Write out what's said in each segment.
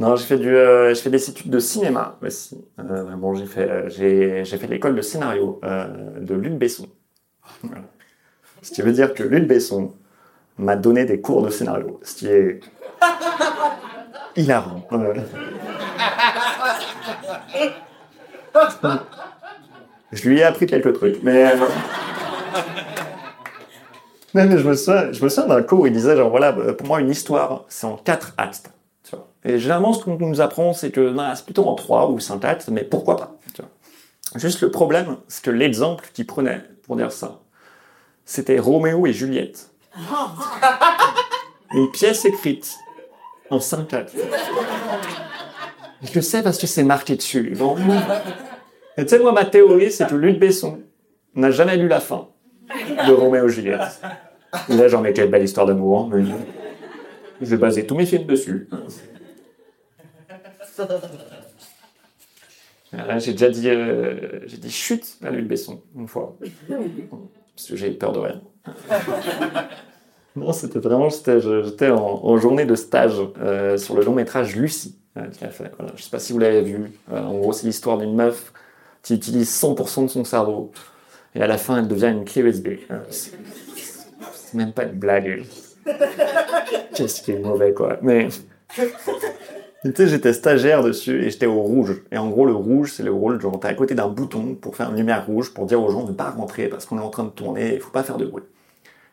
Non, j'ai fait du, euh, j'ai des études de cinéma aussi. Euh, vraiment, j'ai fait, euh, j'ai, j'ai fait l'école de scénario euh, de Luc Besson. Voilà. Ce qui veut dire que Luc Besson m'a donné des cours de scénario, ce qui est hilarant. Je lui ai appris quelques trucs, mais. mais je me souviens, je me souviens d'un cours où il disait, genre, voilà, pour moi, une histoire, c'est en quatre actes. Et généralement, ce qu'on nous apprend, c'est que c'est plutôt en trois ou cinq actes, mais pourquoi pas tu vois. Juste le problème, c'est que l'exemple qu'il prenait pour dire ça, c'était Roméo et Juliette. Une pièce écrite en cinq actes. Je le sais parce que c'est marqué dessus. Bon. Et tu sais, moi, ma théorie, c'est que Luc Besson n'a jamais lu la fin de Roméo et Juliette. Et là, j'en ai quelle belle histoire d'amour. mais Je vais baser tous mes films dessus. J'ai déjà dit, euh, j'ai dit chute à Luc Besson une fois. Parce que j'ai peur de rien. Non, c'était vraiment, j'étais, en, en journée de stage euh, sur le long métrage Lucie euh, qu'il a fait. Voilà. Je sais pas si vous l'avez vu. Euh, en gros, c'est l'histoire d'une meuf qui utilise 100% de son cerveau. Et à la fin, elle devient une clé USB. Euh, c'est c'est même pas une blague. Qu'est-ce qui est mauvais, quoi. Mais. Tu sais, j'étais stagiaire dessus et j'étais au rouge. Et en gros, le rouge, c'est le rôle, genre, t'es à côté d'un bouton pour faire une lumière rouge pour dire aux gens de ne pas rentrer parce qu'on est en train de tourner, il faut pas faire de bruit.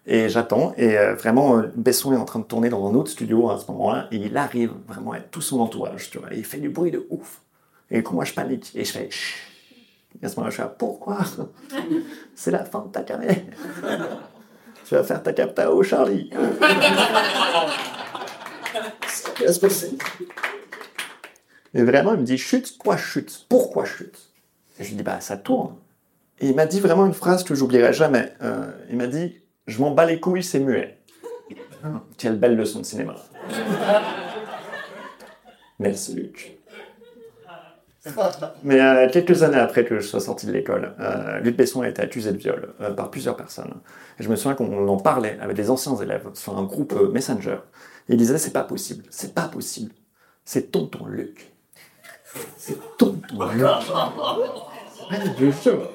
Et j'attends, et euh, vraiment, euh, Besson est en train de tourner dans un autre studio à ce moment-là, et il arrive vraiment avec tout son entourage, tu vois, et il fait du bruit de ouf. Et moi je panique, et je fais chut. Et à ce moment-là, je fais pourquoi? C'est la fin de ta carrière. tu vas faire ta capta au Charlie. Va se passer. Et vraiment, il me dit chute, quoi chute? Pourquoi chute? Et je lui dis bah ça tourne. Et il m'a dit vraiment une phrase que j'oublierai jamais. Euh, il m'a dit Je m'en bats les couilles, c'est muet. Quelle belle leçon de cinéma. Merci Luc. Mais euh, quelques années après que je sois sorti de l'école, euh, Luc Besson a été accusé de viol euh, par plusieurs personnes. Et je me souviens qu'on en parlait avec des anciens élèves sur un groupe Messenger. Et ils disaient C'est pas possible, c'est pas possible. C'est tonton Luc. C'est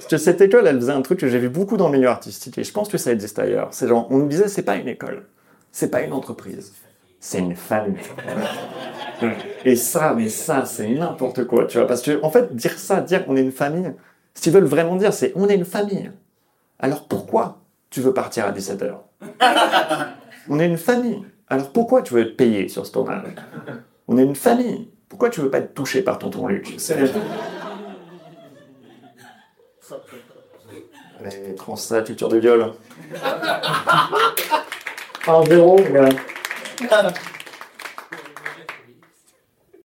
que cette école, elle faisait un truc que j'ai vu beaucoup dans le milieu artistique, et je pense que ça existe ailleurs. C'est genre, on nous disait, c'est pas une école, c'est pas une entreprise, c'est une famille. Et ça, mais ça, c'est n'importe quoi, tu vois. Parce que, en fait, dire ça, dire qu'on est une famille, ce qu'ils veulent vraiment dire, c'est on est une famille. Alors pourquoi tu veux partir à 17h On est une famille. Alors pourquoi tu veux être payé sur ce tournage On est une famille. Pourquoi tu veux pas être touché par tonton Luc C'est Les trans, la culture du viol. Un zéro, gars.